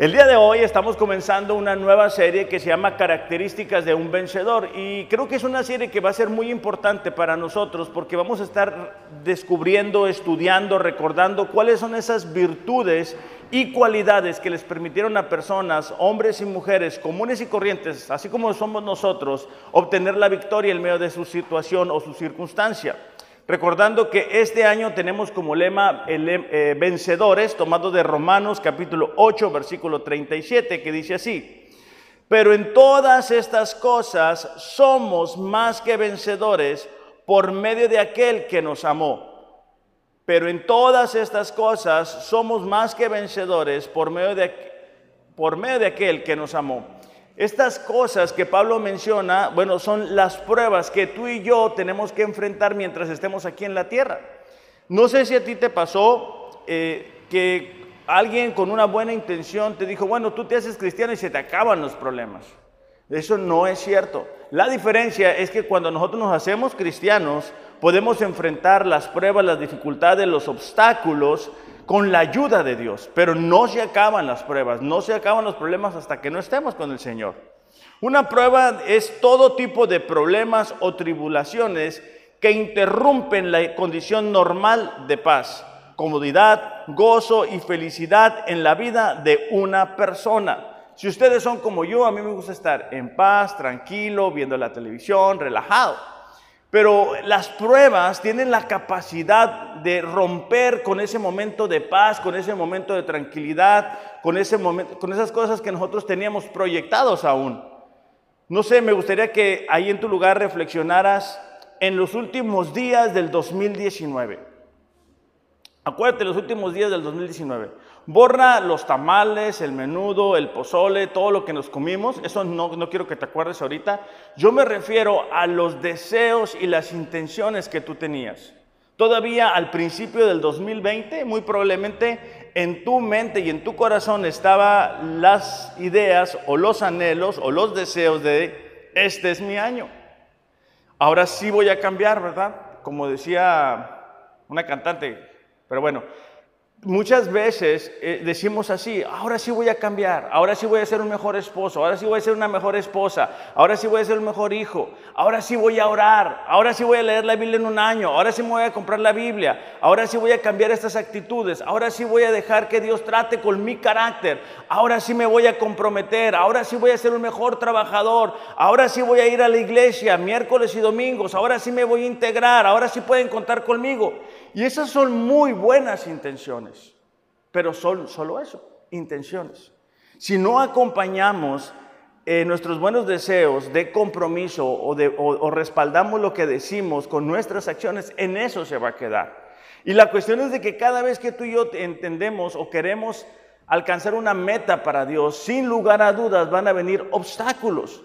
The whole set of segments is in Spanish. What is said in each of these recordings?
El día de hoy estamos comenzando una nueva serie que se llama Características de un vencedor y creo que es una serie que va a ser muy importante para nosotros porque vamos a estar descubriendo, estudiando, recordando cuáles son esas virtudes y cualidades que les permitieron a personas, hombres y mujeres comunes y corrientes, así como somos nosotros, obtener la victoria en medio de su situación o su circunstancia. Recordando que este año tenemos como lema eh, vencedores, tomado de Romanos capítulo 8, versículo 37, que dice así, pero en todas estas cosas somos más que vencedores por medio de aquel que nos amó. Pero en todas estas cosas somos más que vencedores por medio de, por medio de aquel que nos amó. Estas cosas que Pablo menciona, bueno, son las pruebas que tú y yo tenemos que enfrentar mientras estemos aquí en la tierra. No sé si a ti te pasó eh, que alguien con una buena intención te dijo, bueno, tú te haces cristiano y se te acaban los problemas. Eso no es cierto. La diferencia es que cuando nosotros nos hacemos cristianos, podemos enfrentar las pruebas, las dificultades, los obstáculos con la ayuda de Dios. Pero no se acaban las pruebas, no se acaban los problemas hasta que no estemos con el Señor. Una prueba es todo tipo de problemas o tribulaciones que interrumpen la condición normal de paz, comodidad, gozo y felicidad en la vida de una persona. Si ustedes son como yo, a mí me gusta estar en paz, tranquilo, viendo la televisión, relajado. Pero las pruebas tienen la capacidad de romper con ese momento de paz, con ese momento de tranquilidad, con, esas cosas que nosotros teníamos proyectados aún. No sé, me gustaría que ahí en tu lugar reflexionaras en los últimos días del 2019. Acuérdate, los últimos días del 2019. Borra los tamales, el menudo, el pozole, todo lo que nos comimos. Eso no, no quiero que te acuerdes ahorita. Yo me refiero a los deseos y las intenciones que tú tenías. Todavía al principio del 2020, muy probablemente en tu mente y en tu corazón estaban las ideas o los anhelos o los deseos de este es mi año. Ahora sí voy a cambiar, ¿verdad? Como decía una cantante, pero bueno, Muchas veces eh, decimos así, ahora sí voy a cambiar, ahora sí voy a ser un mejor esposo, ahora sí voy a ser una mejor esposa, ahora sí voy a ser un mejor hijo, ahora sí voy a orar, ahora sí voy a leer la Biblia en un año, ahora sí me voy a comprar la Biblia, ahora sí voy a cambiar estas actitudes, ahora sí voy a dejar que Dios trate con mi carácter, ahora sí me voy a comprometer, ahora sí voy a ser un mejor trabajador, ahora sí voy a ir a la iglesia miércoles y domingos, ahora sí me voy a integrar, ahora sí pueden contar conmigo. Y esas son muy buenas intenciones, pero son solo eso, intenciones. Si no acompañamos eh, nuestros buenos deseos de compromiso o, o respaldamos lo que decimos con nuestras acciones, en eso se va a quedar. Y la cuestión es de que cada vez que tú y yo entendemos o queremos alcanzar una meta para Dios, sin lugar a dudas van a venir obstáculos.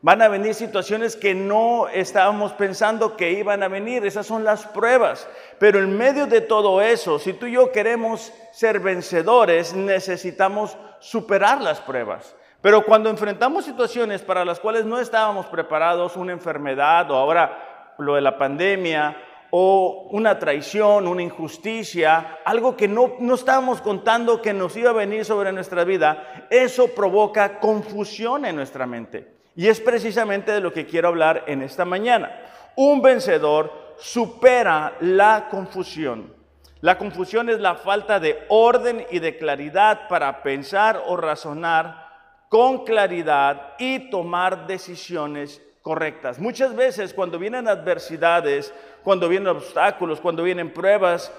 Van a venir situaciones que no estábamos pensando que iban a venir. Esas son las pruebas. Pero en medio de todo eso, si tú y yo queremos ser vencedores, necesitamos superar las pruebas. Pero cuando enfrentamos situaciones para las cuales no estábamos preparados, una enfermedad o ahora lo de la pandemia o una traición, una injusticia, algo que no, no estábamos contando que nos iba a venir sobre nuestra vida, eso provoca confusión en nuestra mente. Y es precisamente de lo que quiero hablar en esta mañana. Un vencedor supera la confusión. La confusión es la falta de orden y de claridad para pensar o razonar con claridad y tomar decisiones correctas. Muchas veces cuando vienen adversidades, cuando vienen obstáculos, cuando vienen pruebas,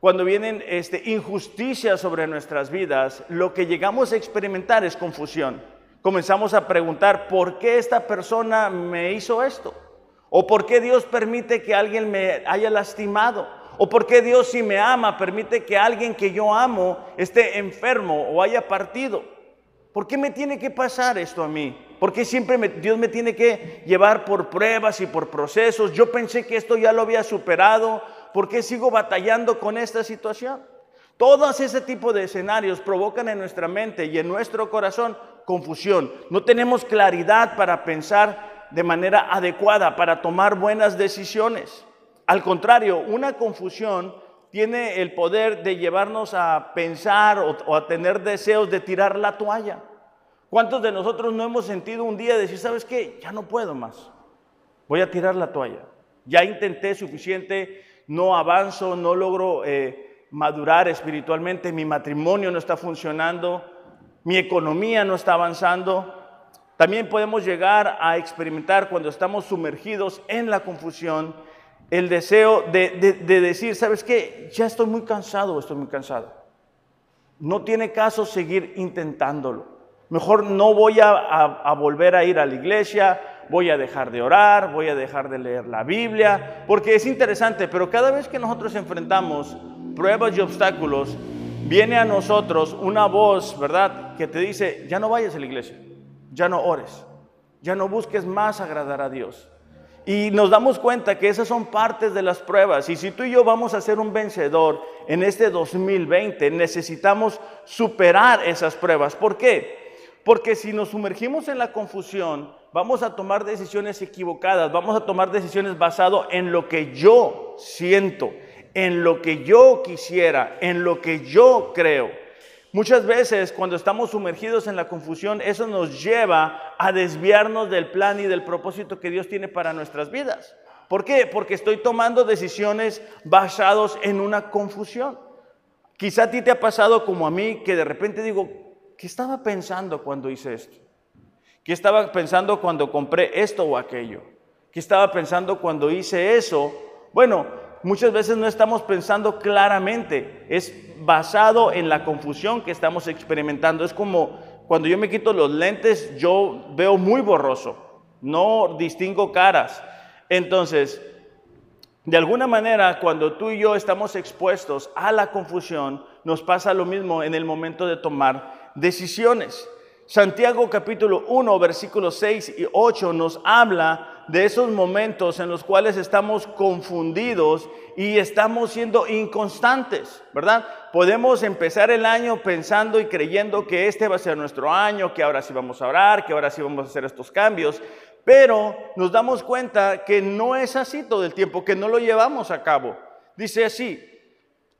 cuando vienen este, injusticias sobre nuestras vidas, lo que llegamos a experimentar es confusión comenzamos a preguntar, ¿por qué esta persona me hizo esto? ¿O por qué Dios permite que alguien me haya lastimado? ¿O por qué Dios si me ama permite que alguien que yo amo esté enfermo o haya partido? ¿Por qué me tiene que pasar esto a mí? ¿Por qué siempre Dios me tiene que llevar por pruebas y por procesos? Yo pensé que esto ya lo había superado. ¿Por qué sigo batallando con esta situación? Todos ese tipo de escenarios provocan en nuestra mente y en nuestro corazón confusión, no tenemos claridad para pensar de manera adecuada, para tomar buenas decisiones. Al contrario, una confusión tiene el poder de llevarnos a pensar o, a tener deseos de tirar la toalla. ¿Cuántos de nosotros no hemos sentido un día decir, sabes qué, ya no puedo más, voy a tirar la toalla? Ya intenté suficiente, no avanzo, no logro eh, madurar espiritualmente, mi matrimonio no está funcionando, mi economía no está avanzando. También podemos llegar a experimentar cuando estamos sumergidos en la confusión el deseo de, decir, ¿sabes qué? Ya estoy muy cansado, estoy muy cansado. No tiene caso seguir intentándolo. Mejor no voy a, volver a ir a la iglesia, voy a dejar de orar, voy a dejar de leer la Biblia, porque es interesante, pero cada vez que nosotros enfrentamos pruebas y obstáculos, viene a nosotros una voz, ¿verdad?, que te dice, ya no vayas a la iglesia, ya no ores, ya no busques más agradar a Dios. Y nos damos cuenta que esas son partes de las pruebas. Y si tú y yo vamos a ser un vencedor en este 2020, necesitamos superar esas pruebas. ¿Por qué? Porque si nos sumergimos en la confusión, vamos a tomar decisiones equivocadas, vamos a tomar decisiones basadas en lo que yo siento, en lo que yo quisiera, en lo que yo creo. Muchas veces cuando estamos sumergidos en la confusión, eso nos lleva a desviarnos del plan y del propósito que Dios tiene para nuestras vidas. ¿Por qué? Porque estoy tomando decisiones basadas en una confusión. Quizá a ti te ha pasado como a mí que de repente digo, ¿qué estaba pensando cuando hice esto? ¿Qué estaba pensando cuando compré esto o aquello? ¿Qué estaba pensando cuando hice eso? Bueno, muchas veces no estamos pensando claramente, es basado en la confusión que estamos experimentando. Es como cuando yo me quito los lentes, yo veo muy borroso, no distingo caras. Entonces, de alguna manera, cuando tú y yo estamos expuestos a la confusión, nos pasa lo mismo en el momento de tomar decisiones. Santiago capítulo 1, versículos 6 y 8 nos habla de esos momentos en los cuales estamos confundidos y estamos siendo inconstantes, ¿verdad? Podemos empezar el año pensando y creyendo que este va a ser nuestro año, que ahora sí vamos a orar, que ahora sí vamos a hacer estos cambios, pero nos damos cuenta que no es así todo el tiempo, que no lo llevamos a cabo. Dice así,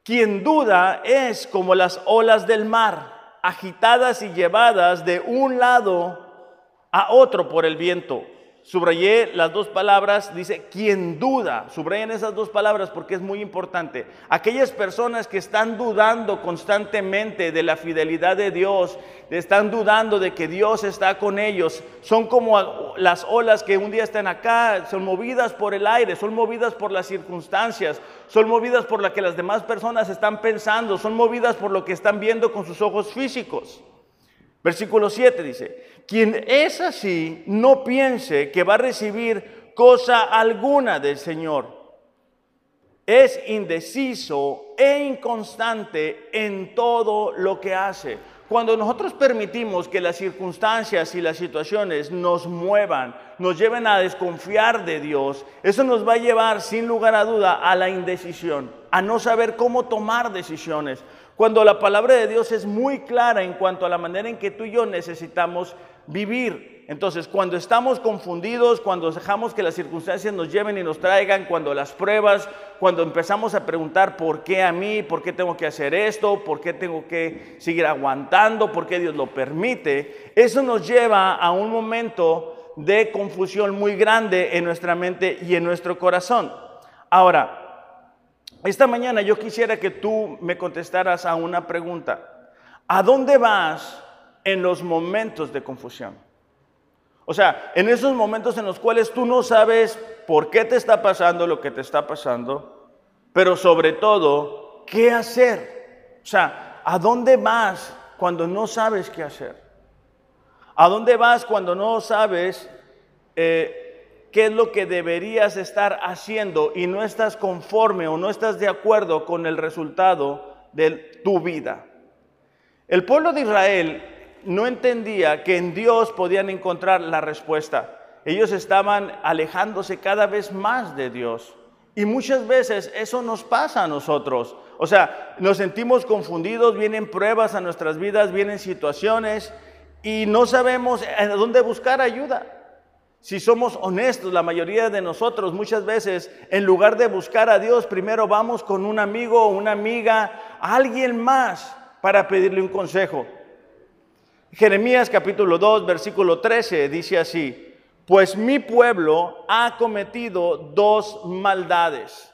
quien duda es como las olas del mar agitadas y llevadas de un lado a otro por el viento. Subrayé las dos palabras, dice, quien duda, subrayen esas dos palabras porque es muy importante. Aquellas personas que están dudando constantemente de la fidelidad de Dios, están dudando de que Dios está con ellos, son como las olas que un día están acá, son movidas por el aire, son movidas por las circunstancias, son movidas por lo que las demás personas están pensando, son movidas por lo que están viendo con sus ojos físicos. Versículo 7 dice, quien es así, no piense que va a recibir cosa alguna del Señor. Es indeciso e inconstante en todo lo que hace. Cuando nosotros permitimos que las circunstancias y las situaciones nos muevan, nos lleven a desconfiar de Dios, eso nos va a llevar sin lugar a duda a la indecisión, a no saber cómo tomar decisiones. Cuando la palabra de Dios es muy clara en cuanto a la manera en que tú y yo necesitamos vivir. Entonces, cuando estamos confundidos, cuando dejamos que las circunstancias nos lleven y nos traigan, cuando las pruebas, cuando empezamos a preguntar por qué a mí, por qué tengo que hacer esto, por qué tengo que seguir aguantando, por qué Dios lo permite, eso nos lleva a un momento de confusión muy grande en nuestra mente y en nuestro corazón. Ahora, esta mañana yo quisiera que tú me contestaras a una pregunta. ¿A dónde vas en los momentos de confusión. O sea, en esos momentos en los cuales tú no sabes por qué te está pasando lo que te está pasando, pero sobre todo, ¿qué hacer? O sea, ¿a dónde vas cuando no sabes qué hacer? ¿A dónde vas cuando no sabes eh, qué es lo que deberías estar haciendo y no estás conforme o no estás de acuerdo con el resultado de tu vida? El pueblo de Israel no entendía que en Dios podían encontrar la respuesta. Ellos estaban alejándose cada vez más de Dios. Y muchas veces eso nos pasa a nosotros. O sea, nos sentimos confundidos, vienen pruebas a nuestras vidas, vienen situaciones y no sabemos a dónde buscar ayuda. Si somos honestos, la mayoría de nosotros muchas veces, en lugar de buscar a Dios, primero vamos con un amigo o una amiga, alguien más, para pedirle un consejo. Jeremías capítulo 2, versículo 13 dice así, pues mi pueblo ha cometido dos maldades.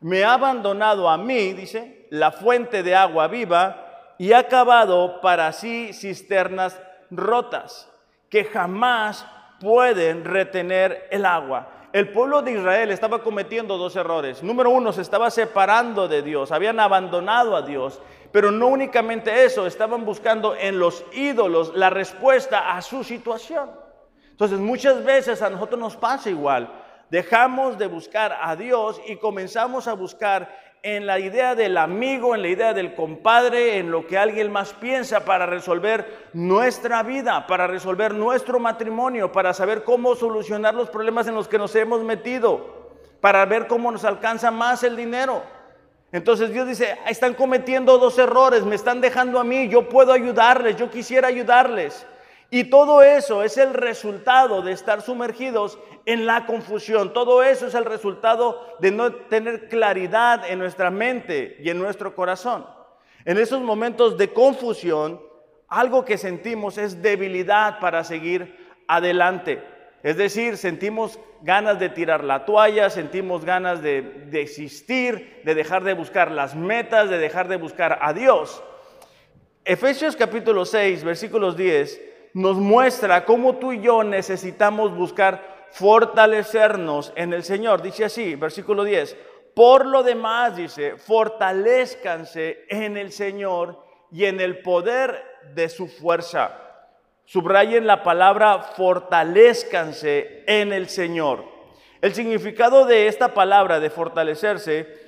Me ha abandonado a mí, dice, la fuente de agua viva, y ha cavado para sí cisternas rotas, que jamás pueden retener el agua. El pueblo de Israel estaba cometiendo dos errores. Número uno, se estaba separando de Dios, habían abandonado a Dios. Pero no únicamente eso, estaban buscando en los ídolos la respuesta a su situación. Entonces muchas veces a nosotros nos pasa igual. Dejamos de buscar a Dios y comenzamos a buscar en la idea del amigo, en la idea del compadre, en lo que alguien más piensa para resolver nuestra vida, para resolver nuestro matrimonio, para saber cómo solucionar los problemas en los que nos hemos metido, para ver cómo nos alcanza más el dinero. Entonces Dios dice, están cometiendo dos errores, me están dejando a mí, yo puedo ayudarles, yo quisiera ayudarles. Y todo eso es el resultado de estar sumergidos en la confusión. Todo eso es el resultado de no tener claridad en nuestra mente y en nuestro corazón. En esos momentos de confusión, algo que sentimos es debilidad para seguir adelante. Es decir, sentimos ganas de tirar la toalla, sentimos ganas de, desistir, de dejar de buscar las metas, de dejar de buscar a Dios. Efesios capítulo 6, versículos 10, nos muestra cómo tú y yo necesitamos buscar fortalecernos en el Señor. Dice así, versículo 10, por lo demás, dice, fortalezcanse en el Señor y en el poder de su fuerza. Subrayen la palabra fortalezcanse en el Señor. El significado de esta palabra de fortalecerse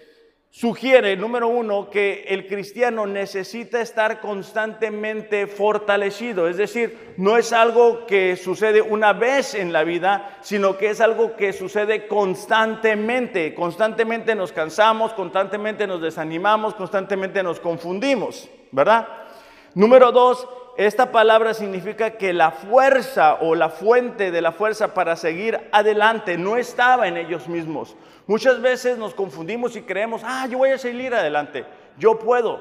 sugiere, número uno, que el cristiano necesita estar constantemente fortalecido. Es decir, no es algo que sucede una vez en la vida, sino que es algo que sucede constantemente. Constantemente nos cansamos, constantemente nos desanimamos, constantemente nos confundimos, ¿verdad? Número dos, esta palabra significa que la fuerza o la fuente de la fuerza para seguir adelante no estaba en ellos mismos. Muchas veces nos confundimos y creemos, ah, yo voy a seguir adelante, yo puedo,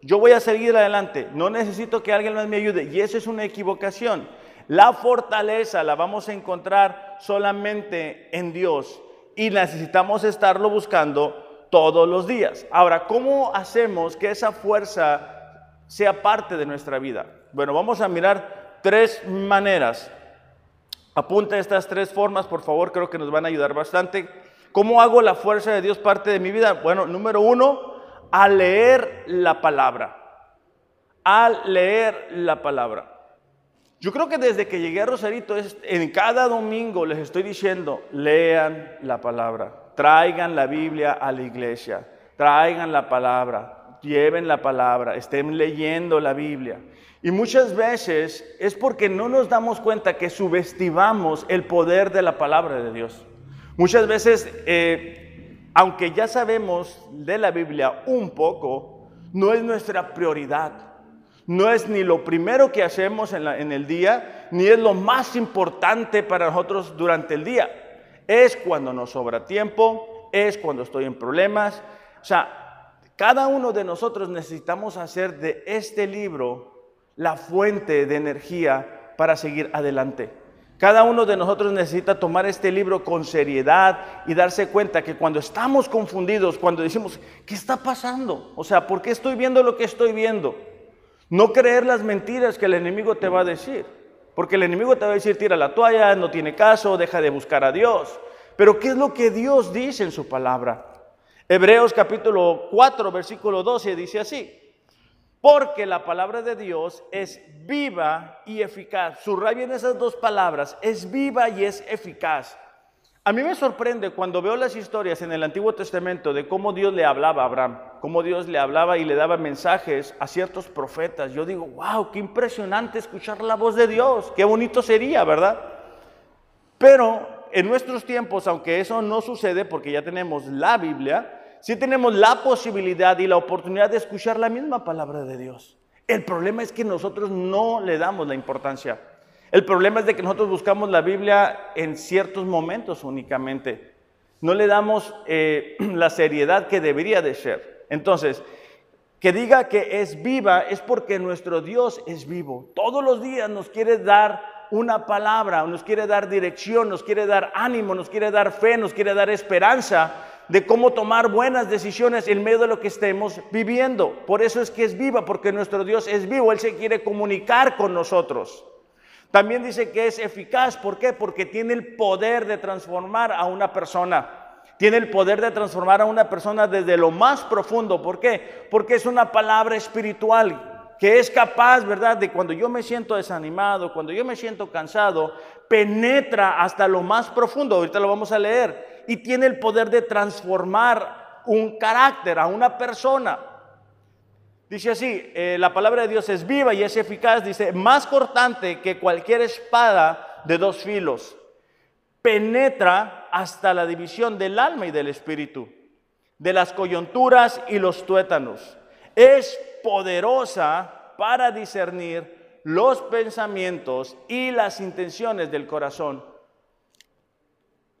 yo voy a seguir adelante, no necesito que alguien más me ayude. Y eso es una equivocación. La fortaleza la vamos a encontrar solamente en Dios y necesitamos estarlo buscando todos los días. Ahora, ¿cómo hacemos que esa fuerza sea parte de nuestra vida? Bueno, vamos a mirar tres maneras. Apunta estas tres formas, por favor, creo que nos van a ayudar bastante. ¿Cómo hago la fuerza de Dios parte de mi vida? Bueno, número uno, al leer la palabra. Al leer la palabra. Yo creo que desde que llegué a Rosarito, en cada domingo les estoy diciendo, lean la palabra, traigan la Biblia a la iglesia, traigan la palabra, lleven la palabra, estén leyendo la Biblia. Y muchas veces es porque no nos damos cuenta que subestimamos el poder de la palabra de Dios. Muchas veces, eh, aunque ya sabemos de la Biblia un poco, no es nuestra prioridad. No es ni lo primero que hacemos en, en el día, ni es lo más importante para nosotros durante el día. Es cuando nos sobra tiempo, es cuando estoy en problemas. O sea, cada uno de nosotros necesitamos hacer de este libro la fuente de energía para seguir adelante. Cada uno de nosotros necesita tomar este libro con seriedad y darse cuenta que cuando estamos confundidos, cuando decimos, ¿qué está pasando? O sea, ¿por qué estoy viendo lo que estoy viendo? No creer las mentiras que el enemigo te va a decir. Porque el enemigo te va a decir, tira la toalla, no tiene caso, deja de buscar a Dios. Pero ¿qué es lo que Dios dice en su palabra? Hebreos capítulo 4, versículo 12 dice así. Porque la palabra de Dios es viva y eficaz. Subrayen esas dos palabras, es viva y es eficaz. A mí me sorprende cuando veo las historias en el Antiguo Testamento de cómo Dios le hablaba a Abraham, cómo Dios le hablaba y le daba mensajes a ciertos profetas. Yo digo, wow, qué impresionante escuchar la voz de Dios, qué bonito sería, ¿verdad? Pero en nuestros tiempos, aunque eso no sucede porque ya tenemos la Biblia, sí tenemos la posibilidad y la oportunidad de escuchar la misma palabra de Dios. El problema es que nosotros no le damos la importancia. El problema es de que nosotros buscamos la Biblia en ciertos momentos únicamente. No le damos eh, la seriedad que debería de ser. Entonces, que diga que es viva es porque nuestro Dios es vivo. Todos los días nos quiere dar una palabra, nos quiere dar dirección, nos quiere dar ánimo, nos quiere dar fe, nos quiere dar esperanza de cómo tomar buenas decisiones en medio de lo que estemos viviendo. Por eso es que es viva, porque nuestro Dios es vivo, Él se quiere comunicar con nosotros. También dice que es eficaz, ¿por qué? Porque tiene el poder de transformar a una persona tiene el poder de transformar a una persona desde lo más profundo. ¿Por qué? Porque es una palabra espiritual que es capaz, ¿verdad? De cuando yo me siento desanimado, cuando yo me siento cansado, penetra hasta lo más profundo. Ahorita lo vamos a leer. Y tiene el poder de transformar un carácter, a una persona. Dice así, eh, la palabra de Dios es viva y es eficaz, dice, más cortante que cualquier espada de dos filos penetra hasta la división del alma y del espíritu, de las coyunturas y los tuétanos. Es poderosa para discernir los pensamientos y las intenciones del corazón.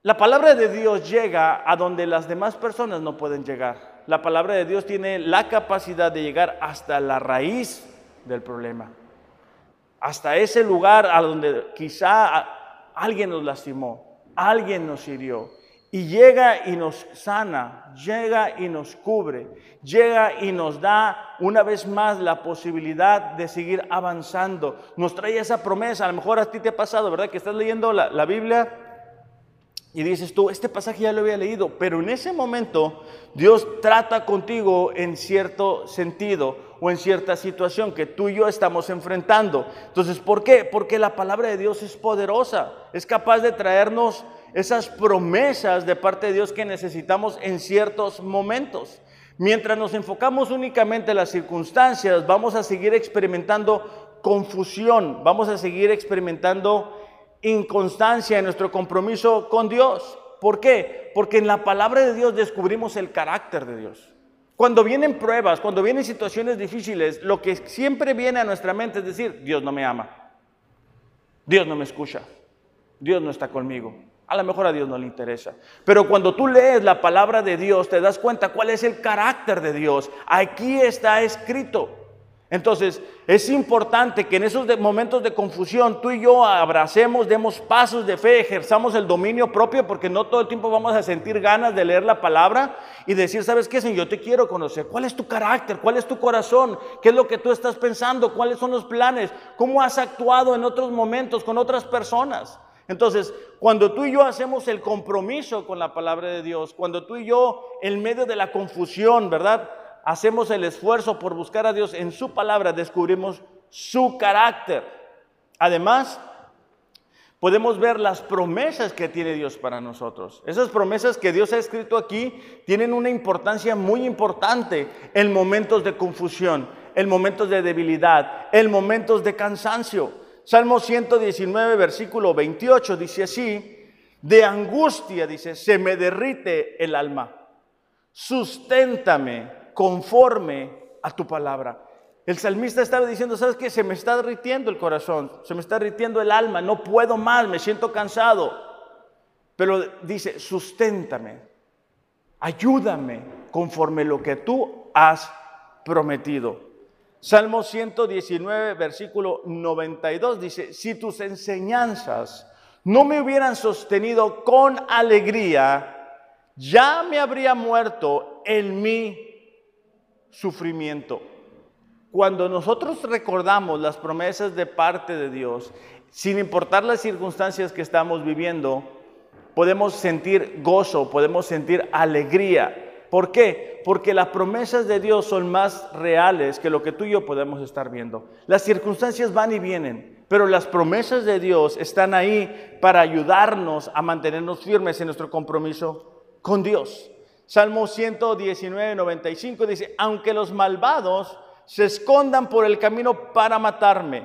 La palabra de Dios llega a donde las demás personas no pueden llegar. La palabra de Dios tiene la capacidad de llegar hasta la raíz del problema, hasta ese lugar a donde quizá alguien nos lastimó, alguien nos hirió. Y llega y nos sana, llega y nos cubre, llega y nos da una vez más la posibilidad de seguir avanzando. Nos trae esa promesa, a lo mejor a ti te ha pasado, ¿verdad? Que estás leyendo la, la Biblia y dices tú, este pasaje ya lo había leído, pero en ese momento Dios trata contigo en cierto sentido o en cierta situación que tú y yo estamos enfrentando. Entonces, ¿por qué? Porque la palabra de Dios es poderosa, es capaz de traernos esas promesas de parte de Dios que necesitamos en ciertos momentos. Mientras nos enfocamos únicamente en las circunstancias, vamos a seguir experimentando confusión, vamos a seguir experimentando inconstancia en nuestro compromiso con Dios. ¿Por qué? Porque en la palabra de Dios descubrimos el carácter de Dios. Cuando vienen pruebas, cuando vienen situaciones difíciles, lo que siempre viene a nuestra mente es decir, Dios no me ama, Dios no me escucha, Dios no está conmigo. A lo mejor a Dios no le interesa. Pero cuando tú lees la palabra de Dios, te das cuenta cuál es el carácter de Dios. Aquí está escrito. Entonces, es importante que en esos momentos de confusión tú y yo abracemos, demos pasos de fe, ejerzamos el dominio propio, porque no todo el tiempo vamos a sentir ganas de leer la palabra y decir, ¿sabes qué, Señor? Yo te quiero conocer. ¿Cuál es tu carácter? ¿Cuál es tu corazón? ¿Qué es lo que tú estás pensando? ¿Cuáles son los planes? ¿Cómo has actuado en otros momentos con otras personas? Entonces, cuando tú y yo hacemos el compromiso con la palabra de Dios, cuando tú y yo, en medio de la confusión, ¿verdad? Hacemos el esfuerzo por buscar a Dios en su palabra, descubrimos su carácter. Además, podemos ver las promesas que tiene Dios para nosotros. Esas promesas que Dios ha escrito aquí tienen una importancia muy importante en momentos de confusión, en momentos de debilidad, en momentos de cansancio. Salmo 119, versículo 28 dice así, de angustia, dice, se me derrite el alma. Susténtame conforme a tu palabra. El salmista estaba diciendo, ¿sabes qué? Se me está derritiendo el corazón, se me está derritiendo el alma, no puedo más, me siento cansado. Pero dice, susténtame, ayúdame conforme lo que tú has prometido. Salmo 119, versículo 92 dice, si tus enseñanzas no me hubieran sostenido con alegría, ya me habría muerto en mi sufrimiento. Cuando nosotros recordamos las promesas de parte de Dios, sin importar las circunstancias que estamos viviendo, podemos sentir gozo, podemos sentir alegría. ¿Por qué? Porque las promesas de Dios son más reales que lo que tú y yo podemos estar viendo. Las circunstancias van y vienen, pero las promesas de Dios están ahí para ayudarnos a mantenernos firmes en nuestro compromiso con Dios. Salmo 119, 95 dice, aunque los malvados se escondan por el camino para matarme,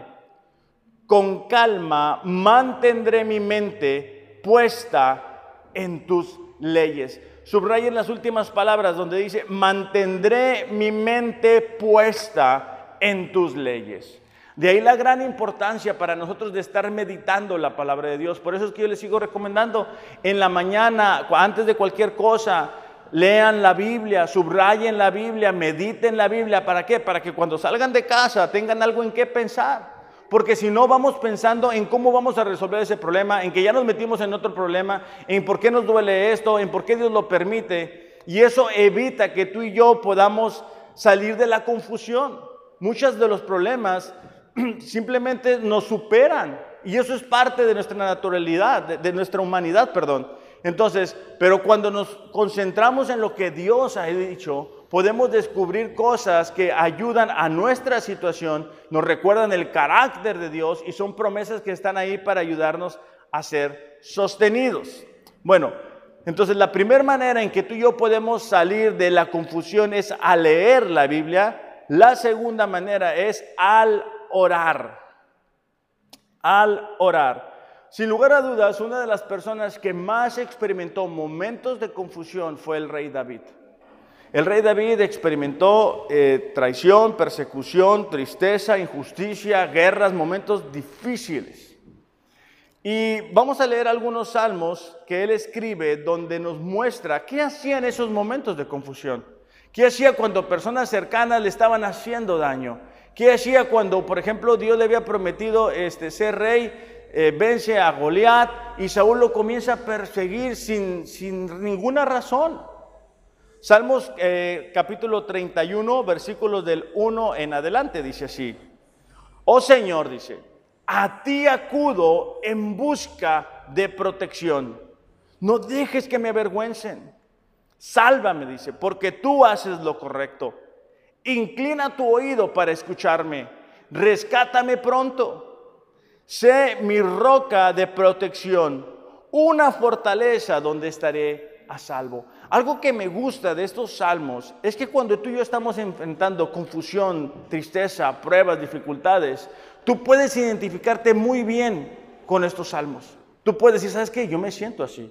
con calma mantendré mi mente puesta en tus leyes. Subrayen las últimas palabras donde dice, mantendré mi mente puesta en tus leyes. De ahí la gran importancia para nosotros de estar meditando la palabra de Dios. Por eso es que yo les sigo recomendando en la mañana, antes de cualquier cosa, lean la Biblia, subrayen la Biblia, mediten la Biblia. ¿Para qué? Para que cuando salgan de casa tengan algo en qué pensar. Porque si no vamos pensando en cómo vamos a resolver ese problema, en que ya nos metimos en otro problema, en por qué nos duele esto, en por qué Dios lo permite. Y eso evita que tú y yo podamos salir de la confusión. Muchos de los problemas simplemente nos superan. Y eso es parte de nuestra naturalidad, de, de nuestra humanidad, perdón. Entonces, pero cuando nos concentramos en lo que Dios ha dicho, podemos descubrir cosas que ayudan a nuestra situación, nos recuerdan el carácter de Dios y son promesas que están ahí para ayudarnos a ser sostenidos. Bueno, entonces la primera manera en que tú y yo podemos salir de la confusión es al leer la Biblia. La segunda manera es al orar. Al orar. Sin lugar a dudas, una de las personas que más experimentó momentos de confusión fue el rey David. El rey David experimentó eh, traición, persecución, tristeza, injusticia, guerras, momentos difíciles. Y vamos a leer algunos salmos que él escribe donde nos muestra qué hacía en esos momentos de confusión. ¿Qué hacía cuando personas cercanas le estaban haciendo daño? ¿Qué hacía cuando, por ejemplo, Dios le había prometido este, ser rey, eh, vence a Goliat y Saúl lo comienza a perseguir sin, sin ninguna razón? Salmos eh, capítulo 31, versículos del 1 en adelante, dice así. Oh Señor, dice, a ti acudo en busca de protección. No dejes que me avergüencen. Sálvame, dice, porque tú haces lo correcto. Inclina tu oído para escucharme. Rescátame pronto. Sé mi roca de protección, una fortaleza donde estaré a salvo. Algo que me gusta de estos salmos es que cuando tú y yo estamos enfrentando confusión, tristeza, pruebas, dificultades, tú puedes identificarte muy bien con estos salmos. Tú puedes decir, ¿sabes qué? Yo me siento así.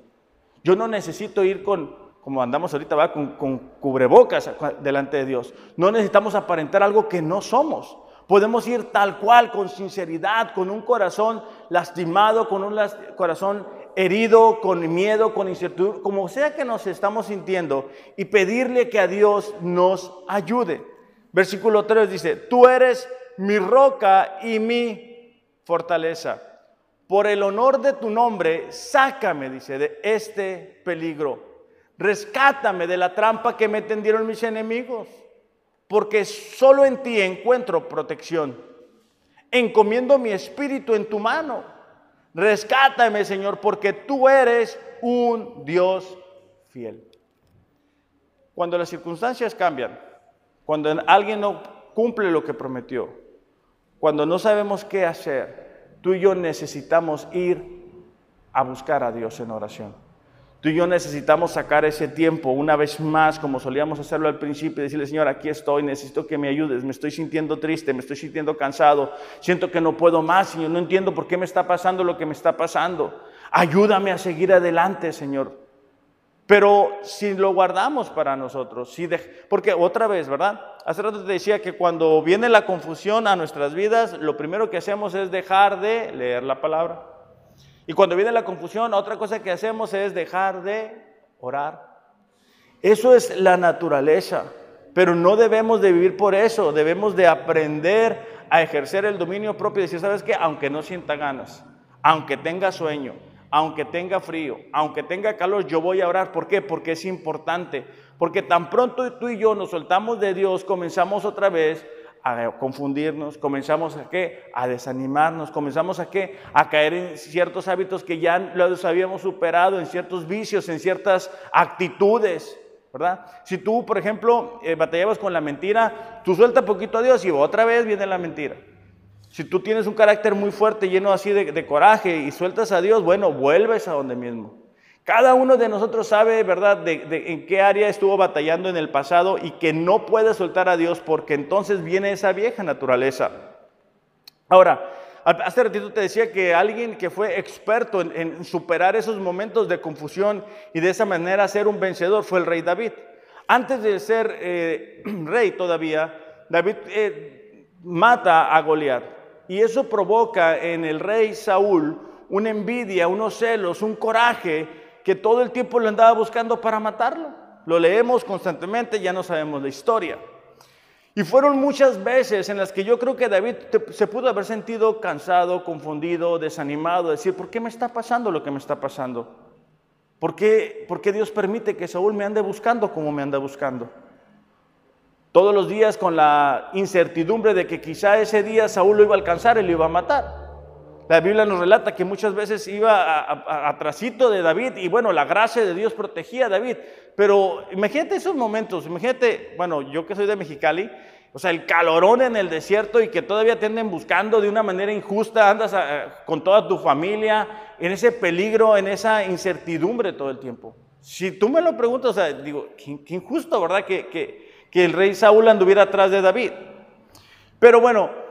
Yo no necesito ir con, como andamos ahorita, ¿va? Con, con cubrebocas delante de Dios. No necesitamos aparentar algo que no somos. Podemos ir tal cual, con sinceridad, con un corazón lastimado, con un corazón herido, con miedo, con incertidumbre, como sea que nos estamos sintiendo, y pedirle que a Dios nos ayude. Versículo 3 dice, tú eres mi roca y mi fortaleza. Por el honor de tu nombre, sácame, dice, de este peligro. Rescátame de la trampa que me tendieron mis enemigos, porque solo en ti encuentro protección. Encomiendo mi espíritu en tu mano Rescátame, Señor, porque tú eres un Dios fiel. Cuando las circunstancias cambian, cuando alguien no cumple lo que prometió, cuando no sabemos qué hacer, tú y yo necesitamos ir a buscar a Dios en oración. Tú y yo necesitamos sacar ese tiempo una vez más, como solíamos hacerlo al principio, y decirle, Señor, aquí estoy, necesito que me ayudes, me estoy sintiendo triste, me estoy sintiendo cansado, siento que no puedo más, Señor, no entiendo por qué me está pasando lo que me está pasando. Ayúdame a seguir adelante, Señor. Pero si lo guardamos para nosotros, si porque otra vez, ¿verdad? Hace rato te decía que cuando viene la confusión a nuestras vidas, lo primero que hacemos es dejar de leer la palabra. Y cuando viene la confusión, otra cosa que hacemos es dejar de orar. Eso es la naturaleza, pero no debemos de vivir por eso, debemos de aprender a ejercer el dominio propio y decir, ¿sabes qué? Aunque no sienta ganas, aunque tenga sueño, aunque tenga frío, aunque tenga calor, yo voy a orar. ¿Por qué? Porque es importante. Porque tan pronto tú y yo nos soltamos de Dios, comenzamos otra vez a confundirnos, comenzamos a qué? A desanimarnos, comenzamos a qué? A caer en ciertos hábitos que ya los habíamos superado, en ciertos vicios, en ciertas actitudes, ¿verdad? Si tú, por ejemplo, eh, batallabas con la mentira, tú suelta poquito a Dios y otra vez viene la mentira. Si tú tienes un carácter muy fuerte, lleno así de, de coraje y sueltas a Dios, bueno, vuelves a donde mismo. Cada uno de nosotros sabe, ¿verdad?, de, en qué área estuvo batallando en el pasado y que no puede soltar a Dios porque entonces viene esa vieja naturaleza. Ahora, hace ratito te decía que alguien que fue experto en, superar esos momentos de confusión y de esa manera ser un vencedor fue el rey David. Antes de ser eh, rey todavía, David eh, mata a Goliat. Y eso provoca en el rey Saúl una envidia, unos celos, un coraje que todo el tiempo lo andaba buscando para matarlo. Lo leemos constantemente, ya no sabemos la historia. Y fueron muchas veces en las que yo creo que David se pudo haber sentido cansado, confundido, desanimado, decir, ¿por qué me está pasando lo que me está pasando? ¿Por qué, ¿Por qué Dios permite que Saúl me ande buscando como me anda buscando? Todos los días con la incertidumbre de que quizá ese día Saúl lo iba a alcanzar y lo iba a matar. La Biblia nos relata que muchas veces iba atrasito de David y bueno, la gracia de Dios protegía a David. Pero imagínate esos momentos, imagínate, bueno, yo que soy de Mexicali, o sea, el calorón en el desierto y que todavía te anden buscando de una manera injusta, andas con toda tu familia, en ese peligro, en esa incertidumbre todo el tiempo. Si tú me lo preguntas, o sea, digo, qué, injusto, ¿verdad? Que, que el rey Saúl anduviera atrás de David. Pero bueno,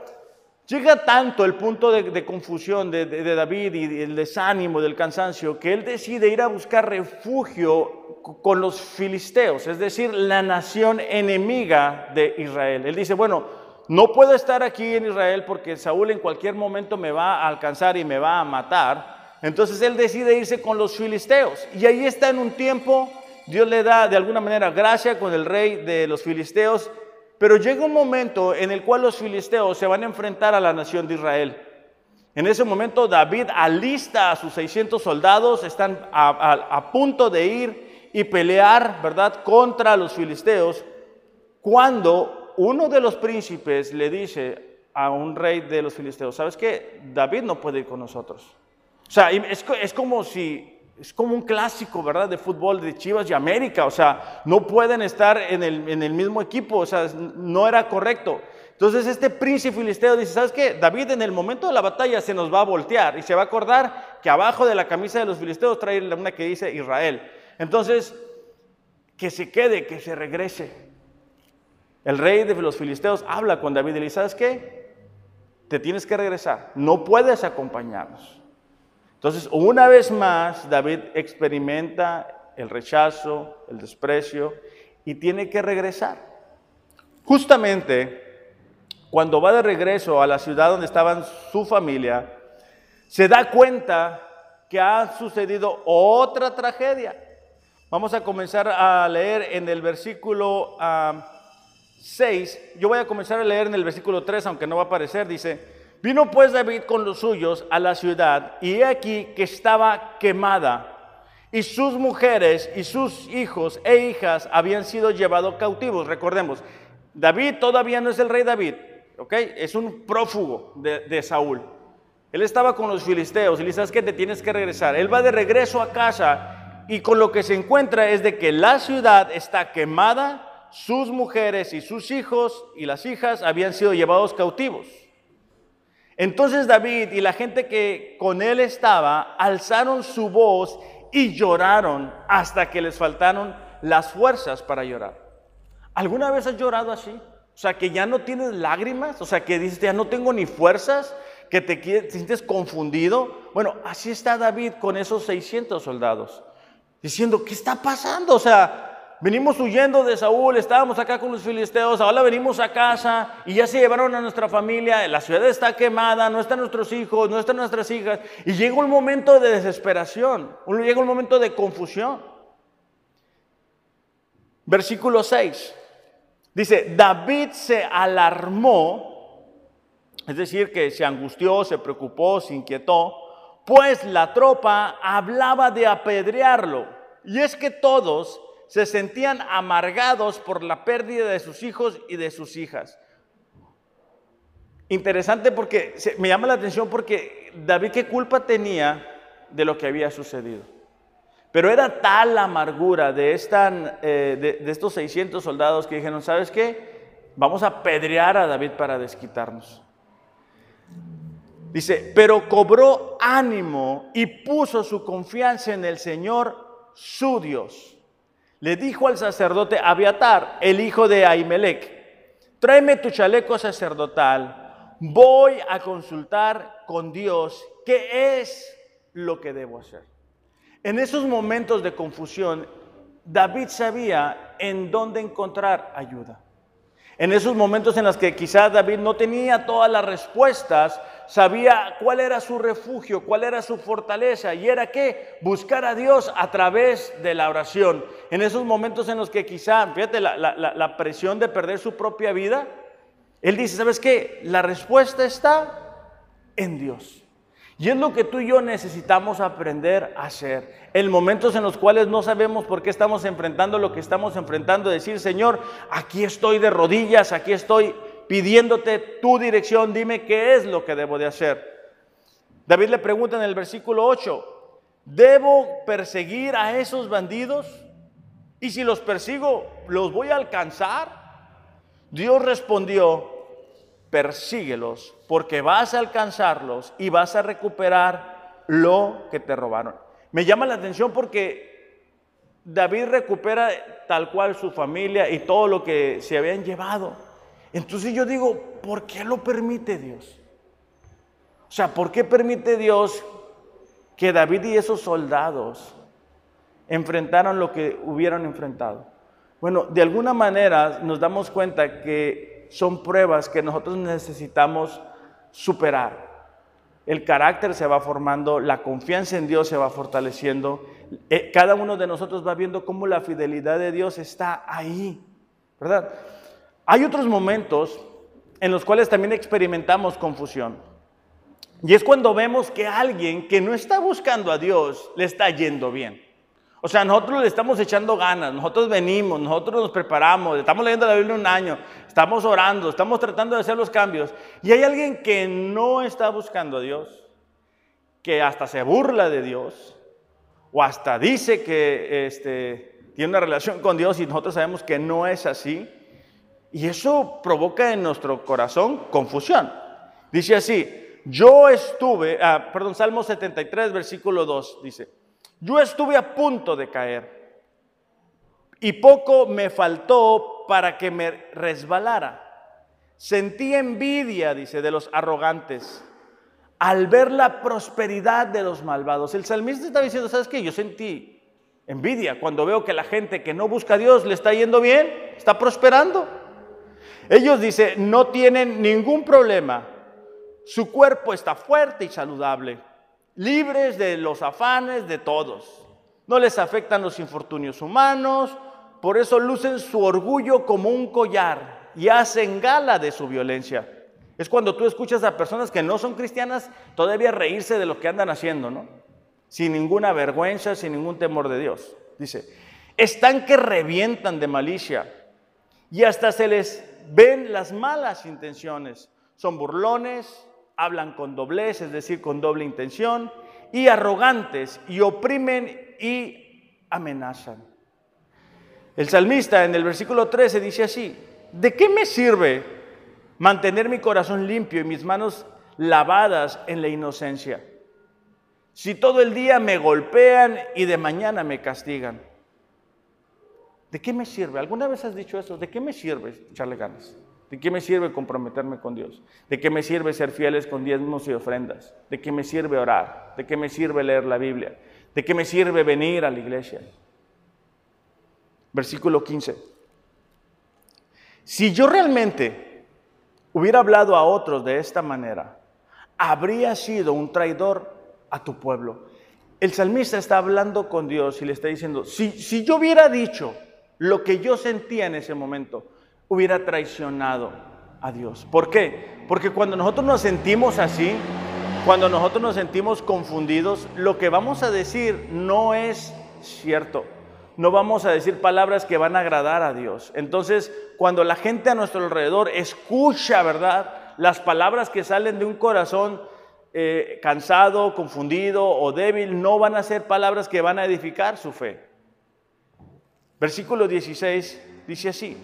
Llega tanto el punto de, confusión de, David y el desánimo, del cansancio, que él decide ir a buscar refugio con los filisteos, es decir, la nación enemiga de Israel. Él dice, bueno, no puedo estar aquí en Israel porque Saúl en cualquier momento me va a alcanzar y me va a matar. Entonces él decide irse con los filisteos. Y ahí está en un tiempo, Dios le da de alguna manera gracia con el rey de los filisteos pero llega un momento en el cual los filisteos se van a enfrentar a la nación de Israel. En ese momento David alista a sus 600 soldados, están a, punto de ir y pelear, ¿verdad?, contra los filisteos, cuando uno de los príncipes le dice a un rey de los filisteos, ¿sabes qué? David no puede ir con nosotros. O sea, es, como si es como un clásico, ¿verdad? De fútbol de Chivas y América. O sea, no pueden estar en el, mismo equipo. O sea, no era correcto. Entonces este príncipe filisteo dice, ¿sabes qué? David en el momento de la batalla se nos va a voltear y se va a acordar que abajo de la camisa de los filisteos trae una que dice Israel. Entonces, que se quede, que se regrese. El rey de los filisteos habla con David y le dice, ¿sabes qué? Te tienes que regresar, no puedes acompañarnos. Entonces, una vez más, David experimenta el rechazo, el desprecio y tiene que regresar. Justamente cuando va de regreso a la ciudad donde estaba su familia, se da cuenta que ha sucedido otra tragedia. Vamos a comenzar a leer en el versículo 6. Ah, Yo voy a comenzar a leer en el versículo 3, aunque no va a aparecer. Dice, Vino pues David con los suyos a la ciudad y he aquí que estaba quemada y sus mujeres y sus hijos e hijas habían sido llevados cautivos. Recordemos, David todavía no es el rey David, ¿ok? Es un prófugo de, Saúl. Él estaba con los filisteos y le dice, ¿sabes que Te tienes que regresar. Él va de regreso a casa y con lo que se encuentra es de que la ciudad está quemada, sus mujeres y sus hijos y las hijas habían sido llevados cautivos. Entonces David y la gente que con él estaba alzaron su voz y lloraron hasta que les faltaron las fuerzas para llorar. ¿Alguna vez has llorado así? O sea, que ya no tienes lágrimas, o sea, que dices, ya no tengo ni fuerzas, que te, sientes confundido. Bueno, así está David con esos 600 soldados, diciendo, ¿qué está pasando? O sea, venimos huyendo de Saúl, estábamos acá con los filisteos, ahora venimos a casa y ya se llevaron a nuestra familia, la ciudad está quemada, no están nuestros hijos, no están nuestras hijas, y llega un momento de desesperación, llega un momento de confusión. Versículo 6. Dice, David se alarmó, es decir, que se angustió, se preocupó, se inquietó, pues la tropa hablaba de apedrearlo. Y es que todos se sentían amargados por la pérdida de sus hijos y de sus hijas. Interesante porque me llama la atención porque David qué culpa tenía de lo que había sucedido. Pero era tal la amargura de, esta, eh, de, estos 600 soldados que dijeron, ¿sabes qué? Vamos a pedrear a David para desquitarnos. Dice, pero cobró ánimo y puso su confianza en el Señor, su Dios le dijo al sacerdote Abiatar, el hijo de Ahimelech, tráeme tu chaleco sacerdotal, voy a consultar con Dios qué es lo que debo hacer. En esos momentos de confusión, David sabía en dónde encontrar ayuda. En esos momentos en los que quizás David no tenía todas las respuestas, sabía cuál era su refugio, cuál era su fortaleza, y era que buscar a Dios a través de la oración. En esos momentos en los que quizá, fíjate, la, la presión de perder su propia vida, él dice, ¿sabes qué? La respuesta está en Dios. Y es lo que tú y yo necesitamos aprender a hacer. En momentos en los cuales no sabemos por qué estamos enfrentando lo que estamos enfrentando, decir, Señor, aquí estoy de rodillas, aquí estoy pidiéndote tu dirección, dime qué es lo que debo de hacer. David le pregunta en el versículo 8, ¿debo perseguir a esos bandidos? Y si los persigo, ¿los voy a alcanzar? Dios respondió, persíguelos, porque vas a alcanzarlos y vas a recuperar lo que te robaron. Me llama la atención porque David recupera tal cual su familia y todo lo que se habían llevado. Entonces yo digo, ¿por qué lo permite Dios? O sea, ¿por qué permite Dios que David y esos soldados enfrentaran lo que hubieran enfrentado? Bueno, de alguna manera nos damos cuenta que son pruebas que nosotros necesitamos superar. El carácter se va formando, la confianza en Dios se va fortaleciendo. Eh, cada uno de nosotros va viendo cómo la fidelidad de Dios está ahí, ¿verdad? Hay otros momentos en los cuales también experimentamos confusión. Y es cuando vemos que alguien que no está buscando a Dios le está yendo bien. O sea, nosotros le estamos echando ganas, nosotros venimos, nosotros nos preparamos, estamos leyendo la Biblia un año, estamos orando, estamos tratando de hacer los cambios. Y hay alguien que no está buscando a Dios, que hasta se burla de Dios, o hasta dice que este, tiene una relación con Dios y nosotros sabemos que no es así. Y eso provoca en nuestro corazón confusión. Dice así, yo estuve, ah, perdón, Salmo 73, versículo 2, dice, yo estuve a punto de caer y poco me faltó para que me resbalara. Sentí envidia, dice, de los arrogantes al ver la prosperidad de los malvados. El salmista está diciendo, ¿sabes qué? Yo sentí envidia cuando veo que la gente que no busca a Dios le está yendo bien, está prosperando. Ellos, dice, no tienen ningún problema. Su cuerpo está fuerte y saludable libres de los afanes de todos. No les afectan los infortunios humanos, por eso lucen su orgullo como un collar y hacen gala de su violencia. Es cuando tú escuchas a personas que no son cristianas todavía reírse de lo que andan haciendo, ¿no? Sin ninguna vergüenza, sin ningún temor de Dios. Dice, están que revientan de malicia y hasta se les ven las malas intenciones. Son burlones, hablan con doblez, es decir, con doble intención, y arrogantes, y oprimen y amenazan. El salmista en el versículo 13 dice así, ¿de qué me sirve mantener mi corazón limpio y mis manos lavadas en la inocencia? Si todo el día me golpean y de mañana me castigan. ¿De qué me sirve? ¿Alguna vez has dicho eso? ¿De qué me sirve echarle ganas? ¿De qué me sirve comprometerme con Dios? ¿De qué me sirve ser fieles con diezmos y ofrendas? ¿De qué me sirve orar? ¿De qué me sirve leer la Biblia? ¿De qué me sirve venir a la iglesia? Versículo 15. Si yo realmente hubiera hablado a otros de esta manera, habría sido un traidor a tu pueblo. El salmista está hablando con Dios y le está diciendo, si, si yo hubiera dicho lo que yo sentía en ese momento, hubiera traicionado a Dios. ¿Por qué? Porque cuando nosotros nos sentimos así, cuando nosotros nos sentimos confundidos, lo que vamos a decir no es cierto. No vamos a decir palabras que van a agradar a Dios. Entonces, cuando la gente a nuestro alrededor escucha, ¿verdad? Las palabras que salen de un corazón eh, cansado, confundido o débil, no van a ser palabras que van a edificar su fe. Versículo 16 dice así,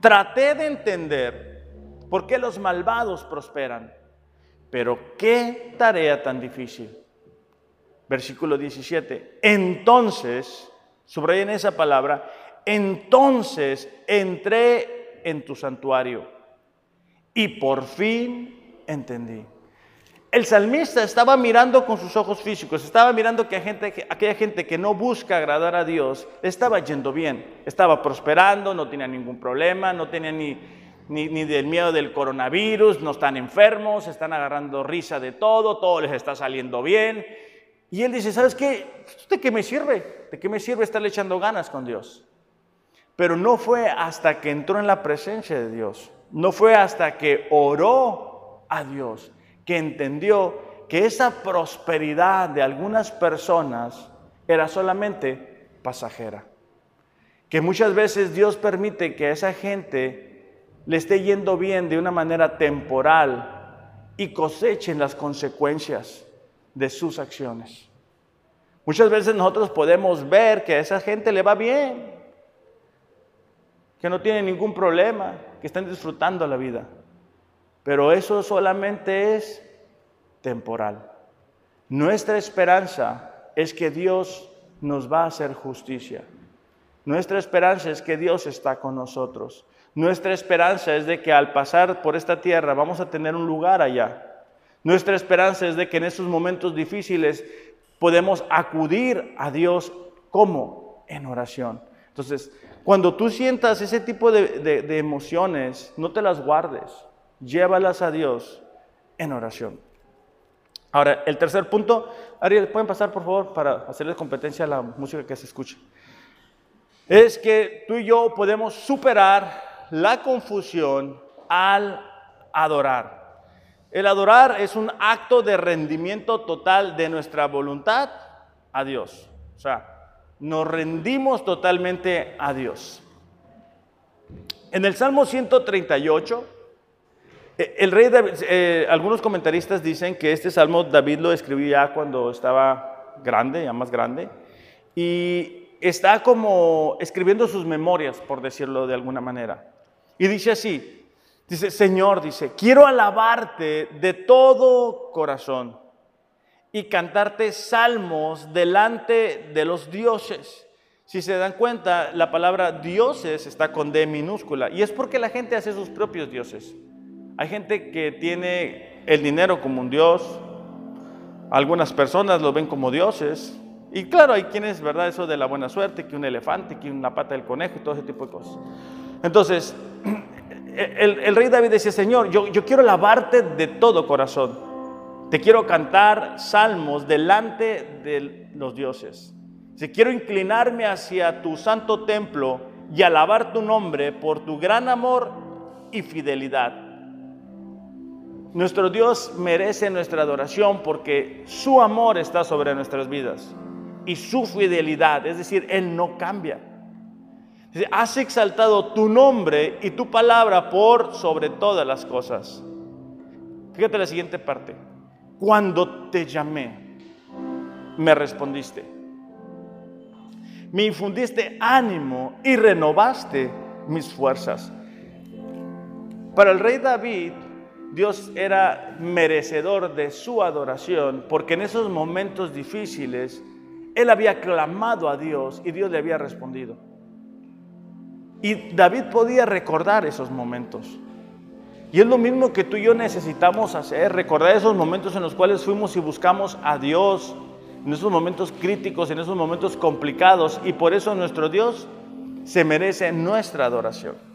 Traté de entender por qué los malvados prosperan, pero qué tarea tan difícil. Versículo 17. Entonces, subrayen esa palabra, entonces entré en tu santuario y por fin entendí. El salmista estaba mirando con sus ojos físicos, estaba mirando que, gente, aquella gente que no busca agradar a Dios estaba yendo bien, estaba prosperando, no tenía ningún problema, no tenía ni, ni, ni, del miedo del coronavirus, no están enfermos, están agarrando risa de todo, todo les está saliendo bien. Y él dice, ¿sabes qué? ¿De qué me sirve? ¿De qué me sirve estarle echando ganas con Dios? Pero no fue hasta que entró en la presencia de Dios, no fue hasta que oró a Dios, que entendió que esa prosperidad de algunas personas era solamente pasajera. Que muchas veces Dios permite que a esa gente le esté yendo bien de una manera temporal y cosechen las consecuencias de sus acciones. Muchas veces nosotros podemos ver que a esa gente le va bien, que no tiene ningún problema, que están disfrutando la vida. Pero eso solamente es temporal. Nuestra esperanza es que Dios nos va a hacer justicia. Nuestra esperanza es que Dios está con nosotros. Nuestra esperanza es de que al pasar por esta tierra vamos a tener un lugar allá. Nuestra esperanza es de que en esos momentos difíciles podemos acudir a Dios como en oración. Entonces, cuando tú sientas ese tipo de, de emociones, no te las guardes, llévalas a Dios en oración. Ahora, el tercer punto, Ariel, ¿pueden pasar por favor para hacerles competencia a la música que se escucha? Es que tú y yo podemos superar la confusión al adorar. El adorar es un acto de rendimiento total de nuestra voluntad a Dios. O sea, nos rendimos totalmente a Dios. En el Salmo 138, eh, el rey eh, algunos comentaristas dicen que este salmo David lo escribió ya cuando estaba grande, ya más grande, y está como escribiendo sus memorias, por decirlo de alguna manera. Y dice así, dice, Señor, dice, quiero alabarte de todo corazón y cantarte salmos delante de los dioses. Si se dan cuenta, la palabra dioses está con D minúscula y es porque la gente hace sus propios dioses. Hay gente que tiene el dinero como un dios, algunas personas lo ven como dioses, y claro, hay quienes, ¿verdad? Eso de la buena suerte, que un elefante, que una pata del conejo y todo ese tipo de cosas. Entonces, el, rey David decía, Señor, yo, quiero alabarte de todo corazón. Te quiero cantar salmos delante de los dioses. Si quiero inclinarme hacia tu santo templo y alabar tu nombre por tu gran amor y fidelidad. Nuestro Dios merece nuestra adoración porque su amor está sobre nuestras vidas y su fidelidad, es decir, Él no cambia. Has exaltado tu nombre y tu palabra por sobre todas las cosas. Fíjate la siguiente parte. Cuando te llamé, me respondiste. Me infundiste ánimo y renovaste mis fuerzas. Para el rey David, Dios era merecedor de su adoración porque en esos momentos difíciles él había clamado a Dios y Dios le había respondido. Y David podía recordar esos momentos. Y es lo mismo que tú y yo necesitamos hacer, recordar esos momentos en los cuales fuimos y buscamos a Dios, en esos momentos críticos, en esos momentos complicados. Y por eso nuestro Dios se merece nuestra adoración.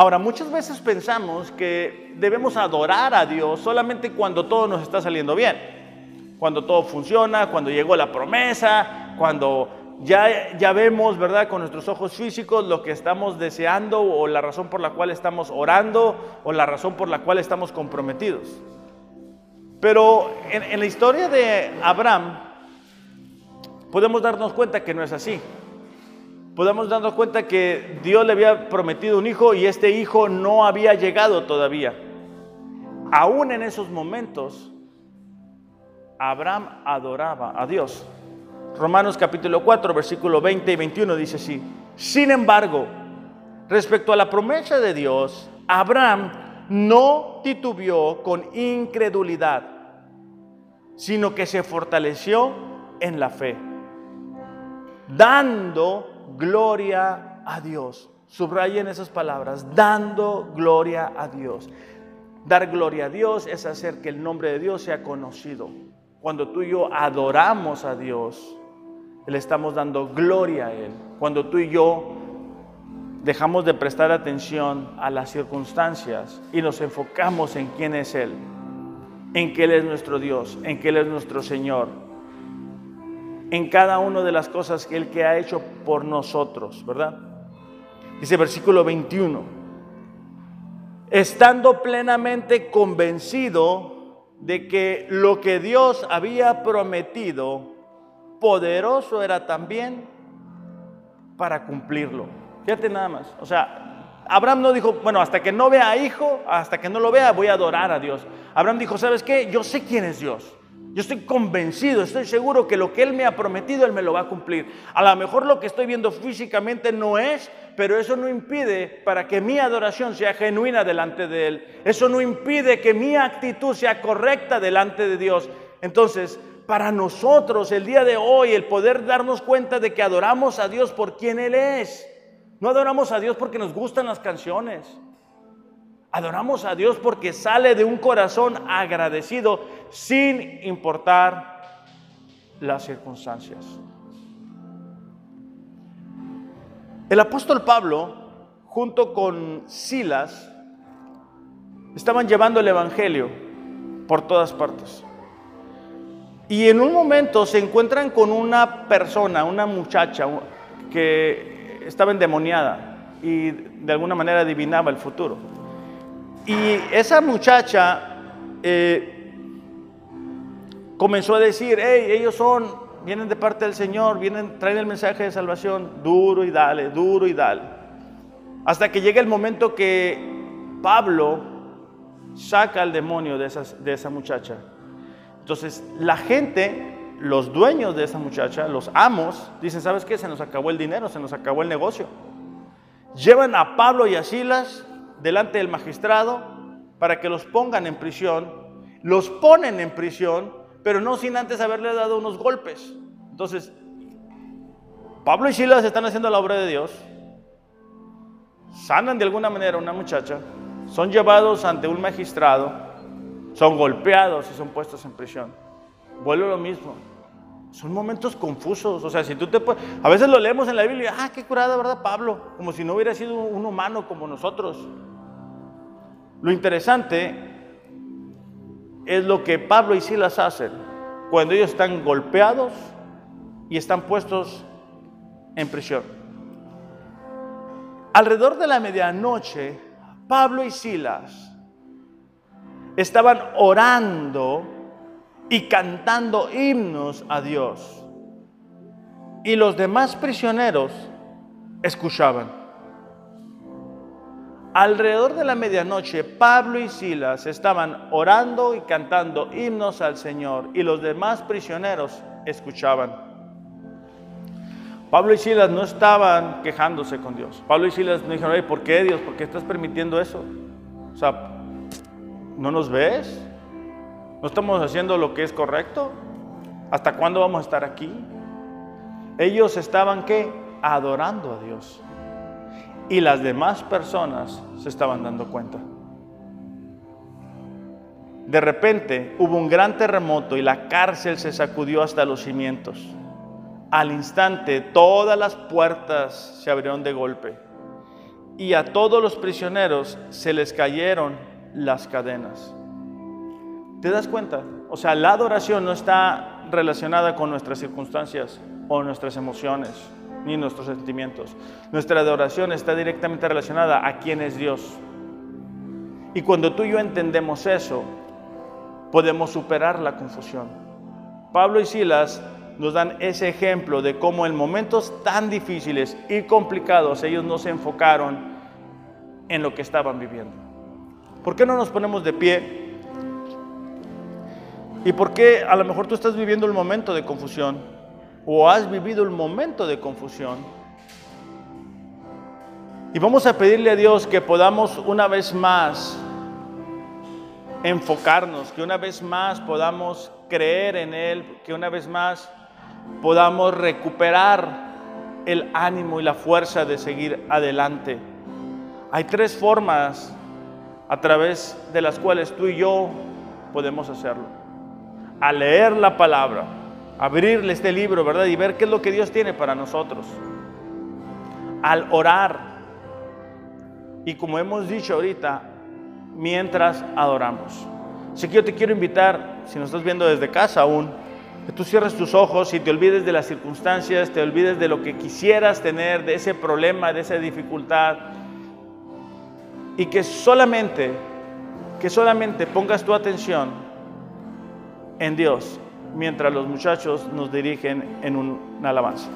Ahora, muchas veces pensamos que debemos adorar a Dios solamente cuando todo nos está saliendo bien, cuando todo funciona, cuando llegó la promesa, cuando ya, ya vemos, ¿verdad?, con nuestros ojos físicos lo que estamos deseando o la razón por la cual estamos orando o la razón por la cual estamos comprometidos. Pero en, en la historia de Abraham podemos darnos cuenta que no es así podemos darnos cuenta que Dios le había prometido un hijo y este hijo no había llegado todavía. Aún en esos momentos, Abraham adoraba a Dios. Romanos capítulo 4, versículo 20 y 21 dice así. Sin embargo, respecto a la promesa de Dios, Abraham no titubeó con incredulidad, sino que se fortaleció en la fe, dando gloria a Dios. Subrayen esas palabras, dando gloria a Dios. Dar gloria a Dios es hacer que el nombre de Dios sea conocido. Cuando tú y yo adoramos a Dios, le estamos dando gloria a Él. Cuando tú y yo dejamos de prestar atención a las circunstancias y nos enfocamos en quién es Él, en que Él es nuestro Dios, en que Él es nuestro Señor, en cada una de las cosas que Él que ha hecho por nosotros, ¿verdad? Dice versículo 21, estando plenamente convencido de que lo que Dios había prometido, poderoso era también para cumplirlo. Fíjate nada más. O sea, Abraham no dijo, bueno, hasta que no vea a hijo, hasta que no lo vea, voy a adorar a Dios. Abraham dijo, ¿sabes qué? Yo sé quién es Dios. Yo estoy convencido, estoy seguro que lo que Él me ha prometido, Él me lo va a cumplir. A lo mejor lo que estoy viendo físicamente no es, pero eso no impide para que mi adoración sea genuina delante de Él. Eso no impide que mi actitud sea correcta delante de Dios. Entonces, para nosotros el día de hoy, el poder darnos cuenta de que adoramos a Dios por quien Él es. No adoramos a Dios porque nos gustan las canciones. Adoramos a Dios porque sale de un corazón agradecido sin importar las circunstancias. El apóstol Pablo, junto con Silas, estaban llevando el Evangelio por todas partes. Y en un momento se encuentran con una persona, una muchacha que estaba endemoniada y de alguna manera adivinaba el futuro. Y esa muchacha eh, comenzó a decir, hey, ellos son, vienen de parte del Señor, vienen, traen el mensaje de salvación, duro y dale, duro y dale. Hasta que llega el momento que Pablo saca al demonio de, de esa muchacha. Entonces la gente, los dueños de esa muchacha, los amos, dicen, ¿sabes qué? Se nos acabó el dinero, se nos acabó el negocio. Llevan a Pablo y a Silas delante del magistrado para que los pongan en prisión, los ponen en prisión, pero no sin antes haberle dado unos golpes. Entonces, Pablo y Silas están haciendo la obra de Dios, sanan de alguna manera a una muchacha, son llevados ante un magistrado, son golpeados y son puestos en prisión. Vuelve lo mismo. Son momentos confusos, o sea, si tú te puedes, a veces lo leemos en la Biblia, ah, qué curada, ¿verdad, Pablo? Como si no hubiera sido un humano como nosotros. Lo interesante es lo que Pablo y Silas hacen cuando ellos están golpeados y están puestos en prisión. Alrededor de la medianoche, Pablo y Silas estaban orando y cantando himnos a Dios. Y los demás prisioneros escuchaban. Alrededor de la medianoche, Pablo y Silas estaban orando y cantando himnos al Señor y los demás prisioneros escuchaban. Pablo y Silas no estaban quejándose con Dios. Pablo y Silas no dijeron, ¿por qué Dios? ¿Por qué estás permitiendo eso? O sea, ¿no nos ves? ¿No estamos haciendo lo que es correcto? ¿Hasta cuándo vamos a estar aquí? Ellos estaban qué? Adorando a Dios. Y las demás personas se estaban dando cuenta. De repente hubo un gran terremoto y la cárcel se sacudió hasta los cimientos. Al instante todas las puertas se abrieron de golpe y a todos los prisioneros se les cayeron las cadenas. ¿Te das cuenta? O sea, la adoración no está relacionada con nuestras circunstancias o nuestras emociones ni nuestros sentimientos. Nuestra adoración está directamente relacionada a quién es Dios. Y cuando tú y yo entendemos eso, podemos superar la confusión. Pablo y Silas nos dan ese ejemplo de cómo en momentos tan difíciles y complicados ellos no se enfocaron en lo que estaban viviendo. ¿Por qué no nos ponemos de pie? ¿Y por qué a lo mejor tú estás viviendo el momento de confusión o has vivido el momento de confusión? Y vamos a pedirle a Dios que podamos una vez más enfocarnos, que una vez más podamos creer en Él, que una vez más podamos recuperar el ánimo y la fuerza de seguir adelante. Hay tres formas a través de las cuales tú y yo podemos hacerlo a leer la palabra, abrirle este libro, ¿verdad? Y ver qué es lo que Dios tiene para nosotros. Al orar, y como hemos dicho ahorita, mientras adoramos. Así que yo te quiero invitar, si nos estás viendo desde casa aún, que tú cierres tus ojos y te olvides de las circunstancias, te olvides de lo que quisieras tener, de ese problema, de esa dificultad, y que solamente, que solamente pongas tu atención en Dios mientras los muchachos nos dirigen en una alabanza.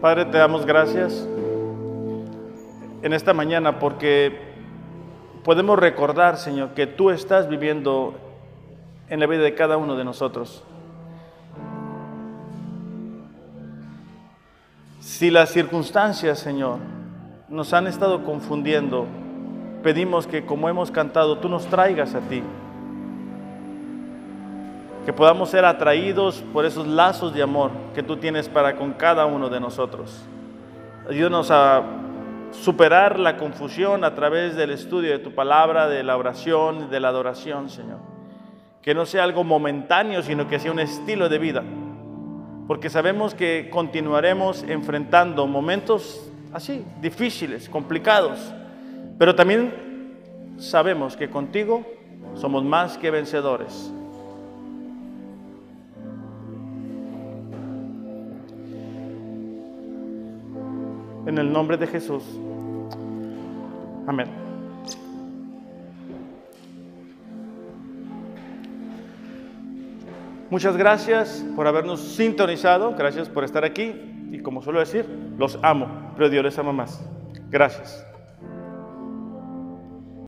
Padre, te damos gracias en esta mañana porque podemos recordar, Señor, que tú estás viviendo en la vida de cada uno de nosotros. Si las circunstancias, Señor, nos han estado confundiendo, pedimos que como hemos cantado, tú nos traigas a ti. Que podamos ser atraídos por esos lazos de amor que tú tienes para con cada uno de nosotros. Ayúdanos a superar la confusión a través del estudio de tu palabra, de la oración, de la adoración, Señor. Que no sea algo momentáneo, sino que sea un estilo de vida. Porque sabemos que continuaremos enfrentando momentos así, difíciles, complicados. Pero también sabemos que contigo somos más que vencedores. En el nombre de Jesús. Amén. Muchas gracias por habernos sintonizado, gracias por estar aquí y como suelo decir, los amo, pero Dios les ama más. Gracias.